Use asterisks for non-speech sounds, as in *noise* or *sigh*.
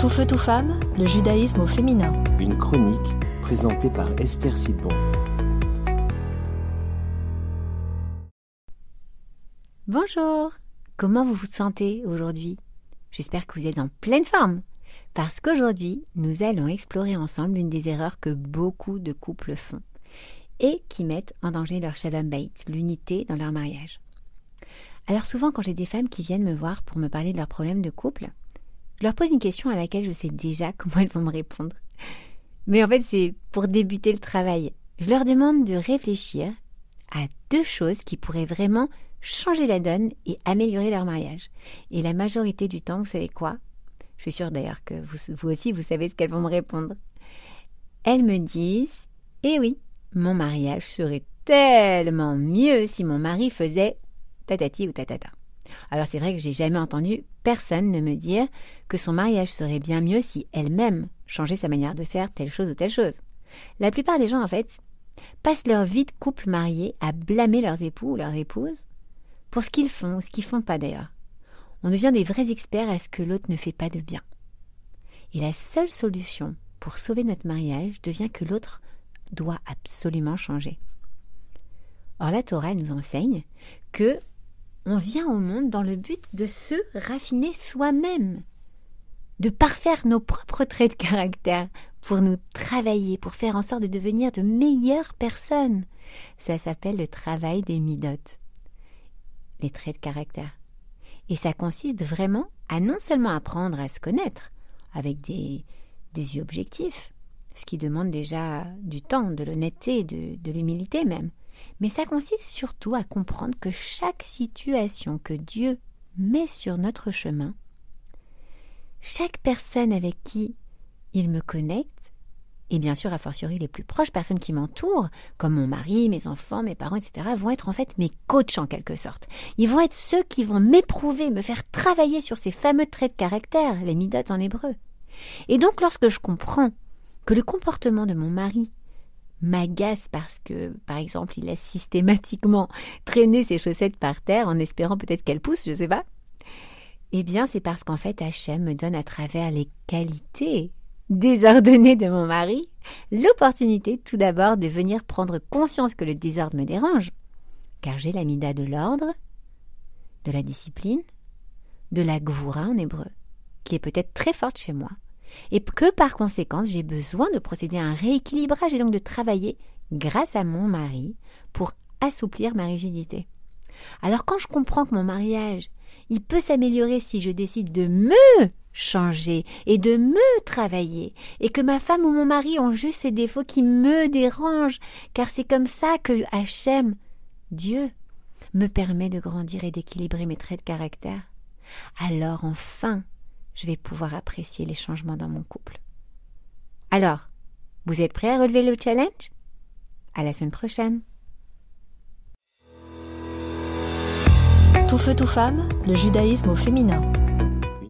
Tout feu, tout femme, le judaïsme au féminin. Une chronique présentée par Esther Sidbon. Bonjour, comment vous vous sentez aujourd'hui? J'espère que vous êtes en pleine forme. Parce qu'aujourd'hui, nous allons explorer ensemble une des erreurs que beaucoup de couples font et qui mettent en danger leur shalom bait, l'unité dans leur mariage. Alors souvent quand j'ai des femmes qui viennent me voir pour me parler de leurs problèmes de couple, je leur pose une question à laquelle je sais déjà *laughs* comment elles vont me répondre. Mais en fait, c'est pour débuter le travail. Je leur demande de réfléchir à deux choses qui pourraient vraiment changer la donne et améliorer leur mariage. Et la majorité du temps, vous savez quoi? Je suis sûre d'ailleurs que vous, aussi, vous savez ce qu'elles vont me répondre. Elles me disent Eh oui, mon mariage serait tellement mieux si mon mari faisait tatati ou tatata. Alors c'est vrai que j'ai jamais entendu personne ne me dire que son mariage serait bien mieux si elle-même changeait sa manière de faire telle chose ou telle chose. La plupart des gens, en fait, passent leur vie de couple marié à blâmer leurs époux ou leurs épouses pour ce qu'ils font ou ce qu'ils font pas d'ailleurs. On devient des vrais experts à ce que l'autre ne fait pas de bien. Et la seule solution pour sauver notre mariage devient que l'autre doit absolument changer. Or la Torah nous enseigne que on vient au monde dans le but de se raffiner soi-même, de parfaire nos propres traits de caractère pour nous travailler, pour faire en sorte de devenir de meilleures personnes. Ça s'appelle le travail des midotes, les traits de caractère. Et ça consiste vraiment à non seulement apprendre à se connaître avec des, des yeux objectifs, ce qui demande déjà du temps, de l'honnêteté, de, de l'humilité même, mais ça consiste surtout à comprendre que chaque situation que Dieu met sur notre chemin, chaque personne avec qui il me connecte, et bien sûr, a fortiori, les plus proches personnes qui m'entourent, comme mon mari, mes enfants, mes parents, etc., vont être en fait mes coachs en quelque sorte. Ils vont être ceux qui vont m'éprouver, me faire travailler sur ces fameux traits de caractère, les midotes en hébreu. Et donc, lorsque je comprends que le comportement de mon mari m'agace parce que, par exemple, il laisse systématiquement *laughs* traîner ses chaussettes par terre en espérant peut-être qu'elles poussent, je sais pas. Eh bien, c'est parce qu'en fait, Hachem me donne à travers les qualités désordonnées de mon mari l'opportunité tout d'abord de venir prendre conscience que le désordre me dérange, car j'ai l'amida de l'ordre, de la discipline, de la gvoura en hébreu, qui est peut-être très forte chez moi, et que par conséquent j'ai besoin de procéder à un rééquilibrage et donc de travailler grâce à mon mari pour assouplir ma rigidité. Alors quand je comprends que mon mariage, il peut s'améliorer si je décide de me changer et de me travailler, et que ma femme ou mon mari ont juste ces défauts qui me dérangent, car c'est comme ça que Hachem, Dieu, me permet de grandir et d'équilibrer mes traits de caractère. Alors enfin, je vais pouvoir apprécier les changements dans mon couple. Alors, vous êtes prêts à relever le challenge? À la semaine prochaine. Tout feu, tout femme, le judaïsme au féminin.